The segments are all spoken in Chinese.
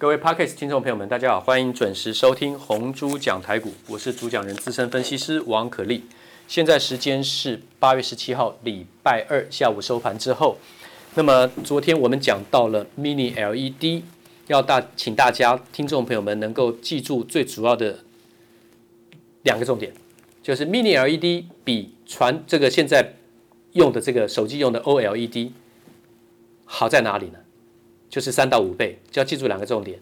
各位 Podcast 听众朋友们，大家好，欢迎准时收听红猪讲台股，我是主讲人资深分析师王可立。现在时间是八月十七号礼拜二下午收盘之后。那么昨天我们讲到了 Mini LED，要大请大家听众朋友们能够记住最主要的两个重点，就是 Mini LED 比传这个现在用的这个手机用的 OLED 好在哪里呢？就是三到五倍，就要记住两个重点，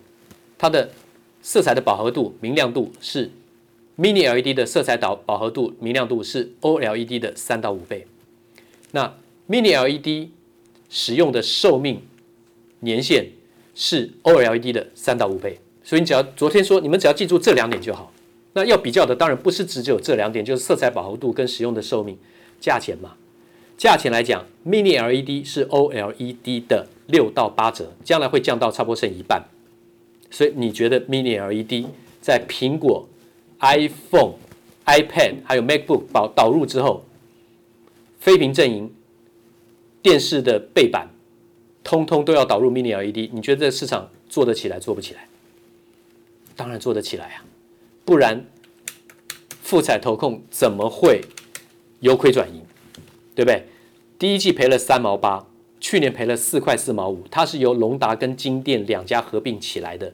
它的色彩的饱和度、明亮度是 Mini LED 的色彩导饱和度、明亮度是 OLED 的三到五倍。那 Mini LED 使用的寿命年限是 OLED 的三到五倍，所以你只要昨天说，你们只要记住这两点就好。那要比较的当然不是只有这两点，就是色彩饱和度跟使用的寿命、价钱嘛。价钱来讲，Mini LED 是 OLED 的六到八折，将来会降到差不多剩一半。所以你觉得 Mini LED 在苹果、iPhone、iPad 还有 MacBook 导导入之后，非屏阵营、电视的背板，通通都要导入 Mini LED，你觉得这个市场做得起来做不起来？当然做得起来啊，不然富彩投控怎么会由亏转盈？对不对？第一季赔了三毛八，去年赔了四块四毛五。它是由隆达跟金电两家合并起来的。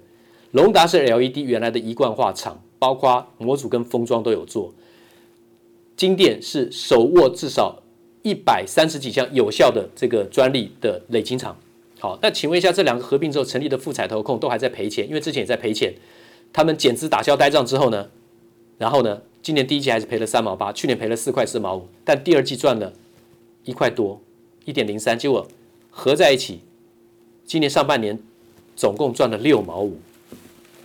隆达是 LED 原来的一贯化厂，包括模组跟封装都有做。金电是手握至少一百三十几项有效的这个专利的累金厂。好，那请问一下，这两个合并之后成立的富采投控都还在赔钱？因为之前也在赔钱。他们减资打消呆账之后呢，然后呢，今年第一季还是赔了三毛八，去年赔了四块四毛五，但第二季赚了。一块多，一点零三，结果合在一起，今年上半年总共赚了六毛五。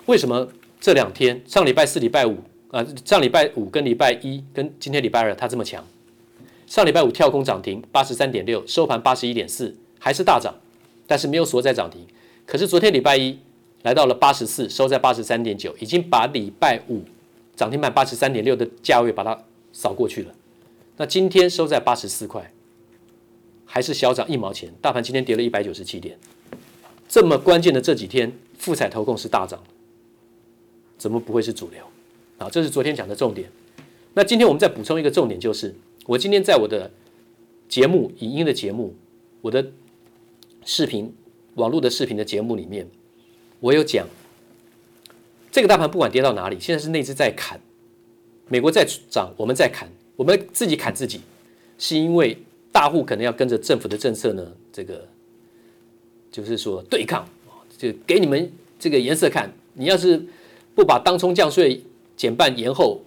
为什么这两天上礼拜四、礼拜五啊，上礼拜五跟礼拜一跟今天礼拜二它这么强？上礼拜五跳空涨停八十三点六，收盘八十一点四，还是大涨，但是没有锁在涨停。可是昨天礼拜一来到了八十四，收在八十三点九，已经把礼拜五涨停板八十三点六的价位把它扫过去了。那今天收在八十四块。还是小涨一毛钱，大盘今天跌了一百九十七点。这么关键的这几天，富彩投控是大涨，怎么不会是主流？啊，这是昨天讲的重点。那今天我们再补充一个重点，就是我今天在我的节目、影音的节目、我的视频、网络的视频的节目里面，我有讲，这个大盘不管跌到哪里，现在是内资在砍，美国在涨，我们在砍，我们自己砍自己，是因为。大户可能要跟着政府的政策呢，这个就是说对抗，就给你们这个颜色看。你要是不把当冲降税减半延后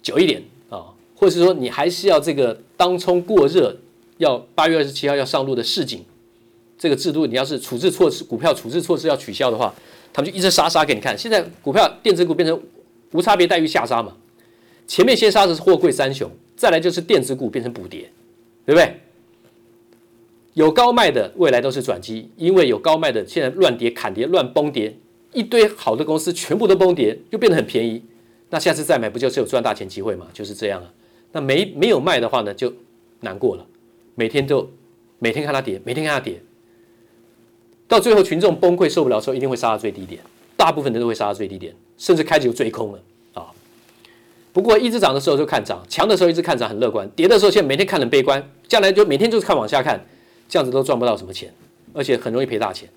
久一点啊，或者是说你还是要这个当冲过热，要八月二十七号要上路的市井这个制度，你要是处置措施股票处置措施要取消的话，他们就一直杀杀给你看。现在股票电子股变成无差别待遇下杀嘛，前面先杀的是货柜三雄，再来就是电子股变成补跌。对不对？有高卖的，未来都是转机，因为有高卖的，现在乱跌、砍跌、乱崩跌，一堆好的公司全部都崩跌，又变得很便宜。那下次再买，不就是有赚大钱机会吗？就是这样啊。那没没有卖的话呢，就难过了。每天都每天看它跌，每天看它跌，到最后群众崩溃受不了的时候，一定会杀到最低点。大部分人都会杀到最低点，甚至开始就追空了。不过一直涨的时候就看涨，强的时候一直看涨很乐观，跌的时候现在每天看很悲观，将来就每天就是看往下看，这样子都赚不到什么钱，而且很容易赔大钱。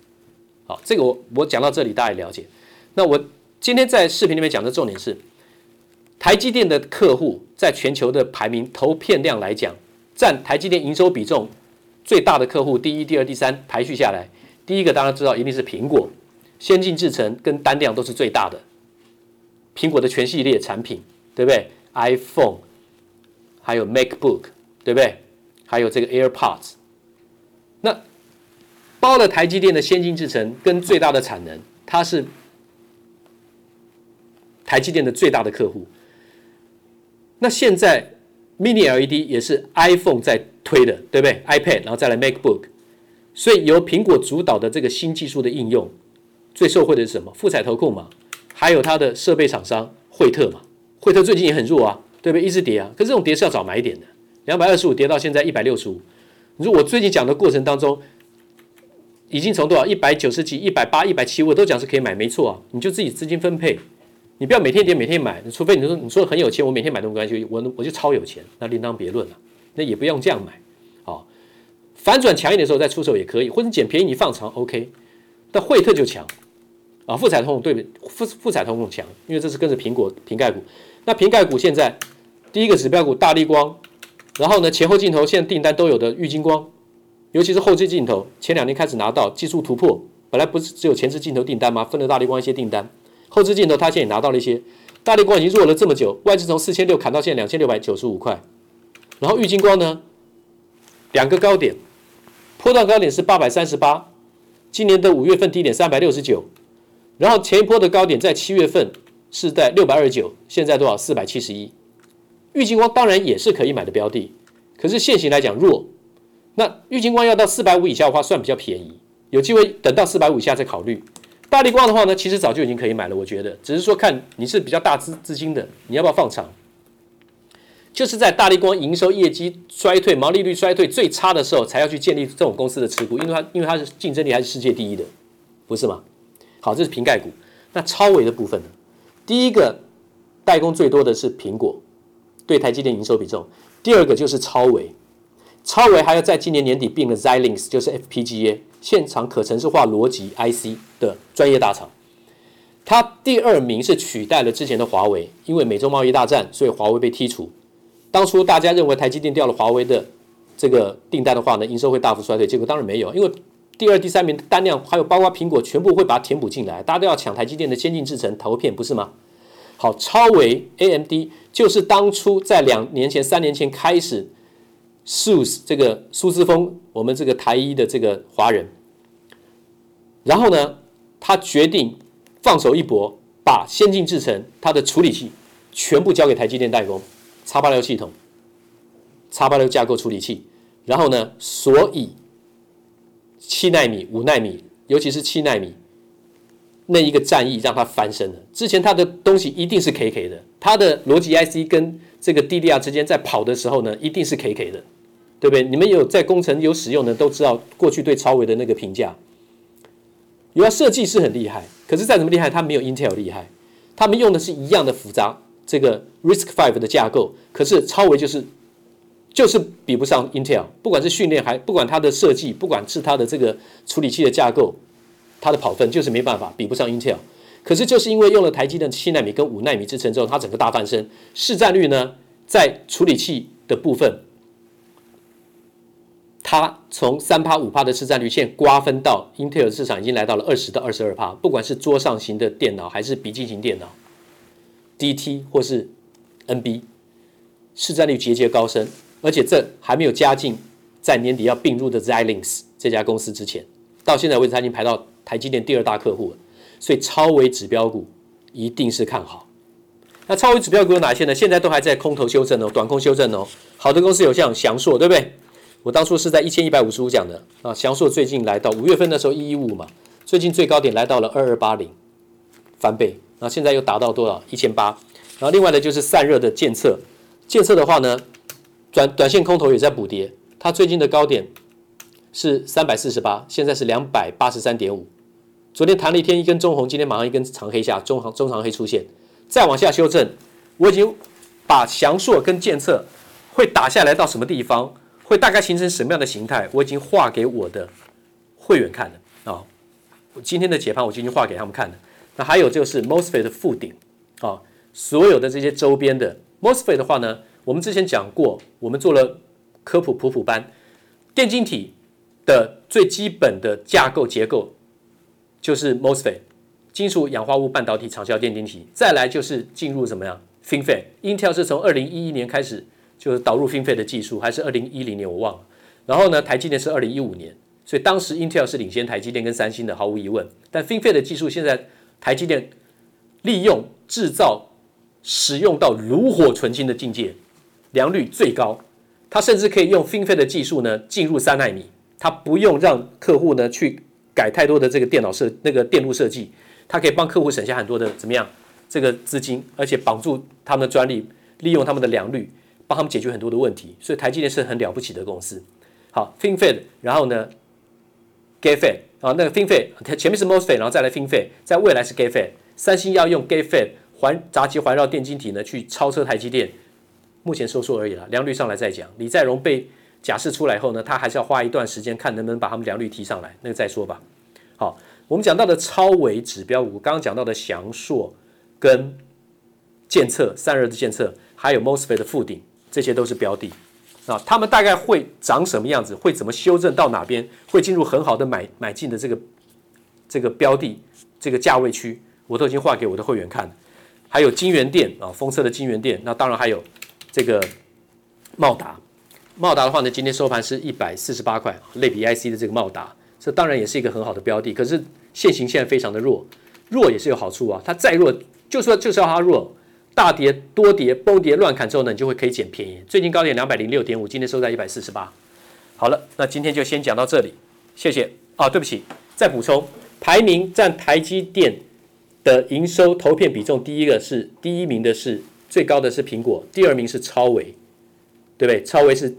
好，这个我我讲到这里大家也了解。那我今天在视频里面讲的重点是，台积电的客户在全球的排名投片量来讲，占台积电营收比重最大的客户第一、第二、第三排序下来，第一个大家知道一定是苹果，先进制程跟单量都是最大的，苹果的全系列产品。对不对？iPhone，还有 MacBook，对不对？还有这个 AirPods，那包了台积电的先进制程跟最大的产能，它是台积电的最大的客户。那现在 Mini LED 也是 iPhone 在推的，对不对？iPad，然后再来 MacBook，所以由苹果主导的这个新技术的应用，最受惠的是什么？富彩投控嘛，还有它的设备厂商惠特嘛。惠特最近也很弱啊，对不对？一直跌啊，可是这种跌是要早买点的，两百二十五跌到现在一百六十五。你说我最近讲的过程当中，已经从多少？一百九十几、一百八、一百七，我都讲是可以买，没错啊，你就自己资金分配，你不要每天跌每天买，除非你说你说很有钱，我每天买都没关系，我我就超有钱，那另当别论了，那也不用这样买，好，反转强一点的时候再出手也可以，或者捡便宜你放长，OK，但惠特就强啊，富彩通对富富彩通强，因为这是跟着苹果苹概股，那苹概股现在第一个指标股大立光，然后呢前后镜头现在订单都有的玉晶光。尤其是后置镜头，前两年开始拿到技术突破，本来不是只有前置镜头订单吗？分了大立光一些订单，后置镜头它现在也拿到了一些。大立光已经弱了这么久，外资从四千六砍到现在两千六百九十五块，然后玉晶光呢，两个高点，波段高点是八百三十八，今年的五月份低点三百六十九，然后前一波的高点在七月份是在六百二十九，现在多少？四百七十一。玉晶光当然也是可以买的标的，可是现行来讲弱。那玉金光要到四百五以下的话，算比较便宜，有机会等到四百五以下再考虑。大力光的话呢，其实早就已经可以买了，我觉得，只是说看你是比较大资资金的，你要不要放长？就是在大力光营收业绩衰退、毛利率衰退最差的时候，才要去建立这种公司的持股，因为它因为它是竞争力还是世界第一的，不是吗？好，这是瓶盖股。那超维的部分呢？第一个代工最多的是苹果，对台积电营收比重；第二个就是超维。超维还要在今年年底并了 Xilinx，就是 FPGA 现场可程式化逻辑 IC 的专业大厂。它第二名是取代了之前的华为，因为美洲贸易大战，所以华为被剔除。当初大家认为台积电掉了华为的这个订单的话呢，营收会大幅衰退，结果当然没有，因为第二、第三名的单量还有包括苹果全部会把它填补进来，大家都要抢台积电的先进制程投片，不是吗？好，超微 AMD 就是当初在两年前、三年前开始。，SUS 这个苏姿丰，我们这个台一的这个华人，然后呢，他决定放手一搏，把先进制程它的处理器全部交给台积电代工，X 八六系统，X 八六架构处理器，然后呢，所以七纳米、五纳米，尤其是七纳米那一个战役让它翻身了。之前它的东西一定是 KK 的，它的逻辑 IC 跟这个 DDR 之间在跑的时候呢，一定是 KK 的。对不对？你们有在工程有使用的都知道，过去对超微的那个评价，有它设计是很厉害，可是再怎么厉害，它没有 Intel 厉害。他们用的是一样的复杂这个 RISC-V 的架构，可是超微就是就是比不上 Intel，不管是训练还不管它的设计，不管是它的这个处理器的架构，它的跑分就是没办法比不上 Intel。可是就是因为用了台积电七纳米跟五纳米制程之后，它整个大翻身，市占率呢在处理器的部分。它从三趴五趴的市占率线瓜分到 Intel 市场，已经来到了二十到二十二趴。不管是桌上型的电脑还是笔记型电脑，DT 或是 NB，市占率节节高升。而且这还没有加进在年底要并入的 Xilinx 这家公司之前，到现在为止，它已经排到台积电第二大客户了。所以超微指标股一定是看好。那超微指标股有哪些呢？现在都还在空头修正哦，短空修正哦。好的公司有像祥硕，对不对？我当初是在一千一百五十五讲的啊，祥硕最近来到五月份的时候一一五嘛，最近最高点来到了二二八零，翻倍，那现在又达到多少？一千八。然后另外呢就是散热的健策，健策的话呢，短短线空头也在补跌，它最近的高点是三百四十八，现在是两百八十三点五。昨天弹了一天一根中红，今天马上一根长黑下，中长中长黑出现，再往下修正，我已经把祥硕跟建策会打下来到什么地方？会大概形成什么样的形态？我已经画给我的会员看了啊、我今天的解盘我已经画给他们看了。那还有就是 MOSFET 的附顶啊、所有的这些周边的 MOSFET 的话呢，我们之前讲过，我们做了科普普普班，电晶体的最基本的架构结构就是 MOSFET，金属氧化物半导体长效电晶体。再来就是进入怎么样 FinFET，Intel 是从二零一一年开始。就是导入 FinFET 的技术，还是二零一零年我忘了。然后呢，台积电是二零一五年，所以当时 Intel 是领先台积电跟三星的，毫无疑问。但 FinFET 的技术现在台积电利用制造使用到炉火纯青的境界，良率最高。它甚至可以用 FinFET 的技术呢进入三纳米，它不用让客户呢去改太多的这个电脑设那个电路设计，它可以帮客户省下很多的怎么样这个资金，而且绑住他们的专利，利用他们的良率。帮他们解决很多的问题，所以台积电是很了不起的公司。好，FinFET，然后呢，GAAFET 啊，那个 FinFET 前面是 MOSFET，然后再来 FinFET，在未来是 GATFET。三星要用 GATFET 环杂极环绕电晶体呢去超车台积电，目前说说而已了，良率上来再讲。李在镕被假释出来后呢，他还是要花一段时间看能不能把他们良率提上来，那个再说吧。好，我们讲到的超维指标股，刚刚讲到的祥硕跟剑策散热的剑策，还有 MOSFET 的富鼎，这些都是标的。啊，他们大概会长什么样子？会怎么修正到哪边？会进入很好的买买进的这个这个标的这个价位区，我都已经画给我的会员看。还有金源店啊，封测的金源店。那当然还有这个茂达，茂达的话呢，今天收盘是一百四十八块，类比 IC 的这个茂达，这当然也是一个很好的标的。可是线型现在非常的弱，弱也是有好处啊。它再弱，就说就是要它弱。大跌多跌崩跌乱砍之后呢，你就会可以捡便宜。最近高点两百零六点五，今天收在一百四十八。好了，那今天就先讲到这里，谢谢。啊，对不起，再补充，排名占台积电的营收投片比重，第一个是第一名的是最高的是苹果，第二名是超维，对不对？超维是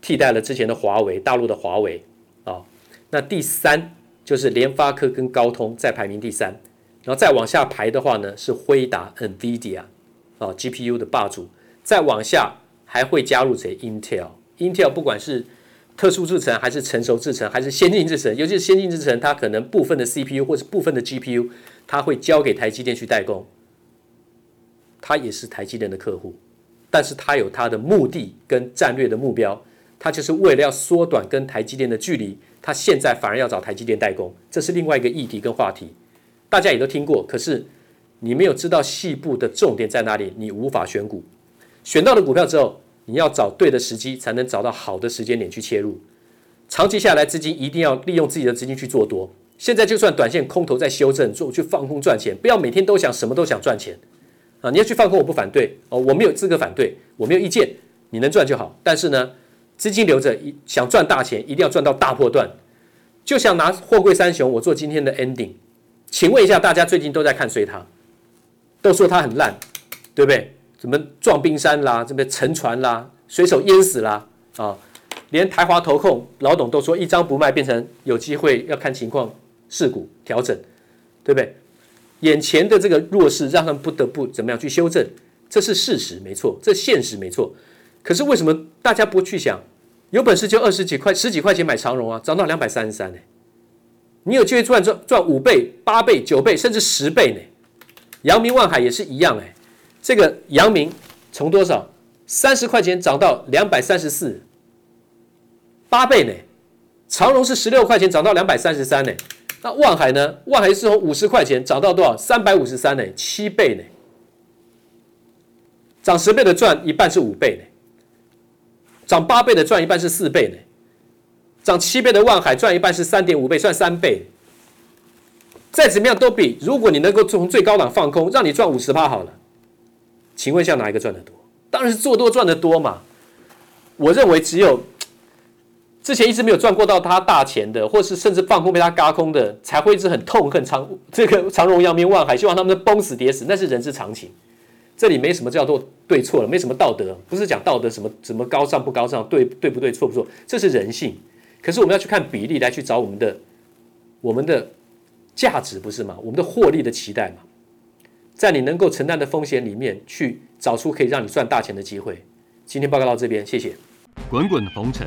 替代了之前的华为，大陆的华为啊。那第三就是联发科跟高通在排名第三，然后再往下排的话呢是辉达、NVIDIA。啊，GPU 的霸主，再往下还会加入谁？Intel。Intel 不管是特殊制程，还是成熟制程，还是先进制程，尤其是先进制程，它可能部分的 CPU 或者部分的 GPU，它会交给台积电去代工。他也是台积电的客户，但是他有他的目的跟战略的目标，他就是为了要缩短跟台积电的距离，他现在反而要找台积电代工，这是另外一个议题跟话题，大家也都听过，可是。你没有知道细部的重点在哪里，你无法选股。选到了股票之后，你要找对的时机，才能找到好的时间点去切入。长期下来，资金一定要利用自己的资金去做多。现在就算短线空头在修正，做去放空赚钱，不要每天都想什么都想赚钱啊！你要去放空，我不反对哦，我没有资格反对，我没有意见，你能赚就好。但是呢，资金留着，想赚大钱，一定要赚到大破段。就像拿货柜三雄，我做今天的 ending，请问一下大家，最近都在看谁他？都说它很烂，对不对？怎么撞冰山啦，这边沉船啦，水手淹死啦啊！连台华投控老董都说一张不卖，变成有机会要看情况试股调整，对不对？眼前的这个弱势让他们不得不怎么样去修正，这是事实没错，这现实没错。可是为什么大家不去想？有本事就二十几块、十几块钱买长荣啊，涨到两百三十三呢？你有机会赚赚赚五倍、八倍、九倍，甚至十倍呢？阳明万海也是一样哎，这个阳明从多少三十块钱涨到两百三十四，八倍呢。长荣是十六块钱涨到两百三十三呢。那万海呢？万海是从五十块钱涨到多少？三百五十三呢，七倍呢。涨十倍的赚一半是五倍呢，涨八倍的赚一半是四倍呢，涨七倍的万海赚一半是三点五倍，算三倍。再怎么样都比，如果你能够从最高档放空，让你赚五十趴好了。请问一下哪一个赚得多？当然是做多赚得多嘛。我认为只有之前一直没有赚过到他大钱的，或是甚至放空被他嘎空的，才会一直很痛恨长这个长荣、阳明、万海，希望他们崩死跌死，那是人之常情。这里没什么叫做对错了，没什么道德，不是讲道德什么什么高尚不高尚，对对不对，错不错，这是人性。可是我们要去看比例来去找我们的我们的。价值不是吗？我们的获利的期待嘛，在你能够承担的风险里面去找出可以让你赚大钱的机会。今天报告到这边，谢谢。滚滚红尘，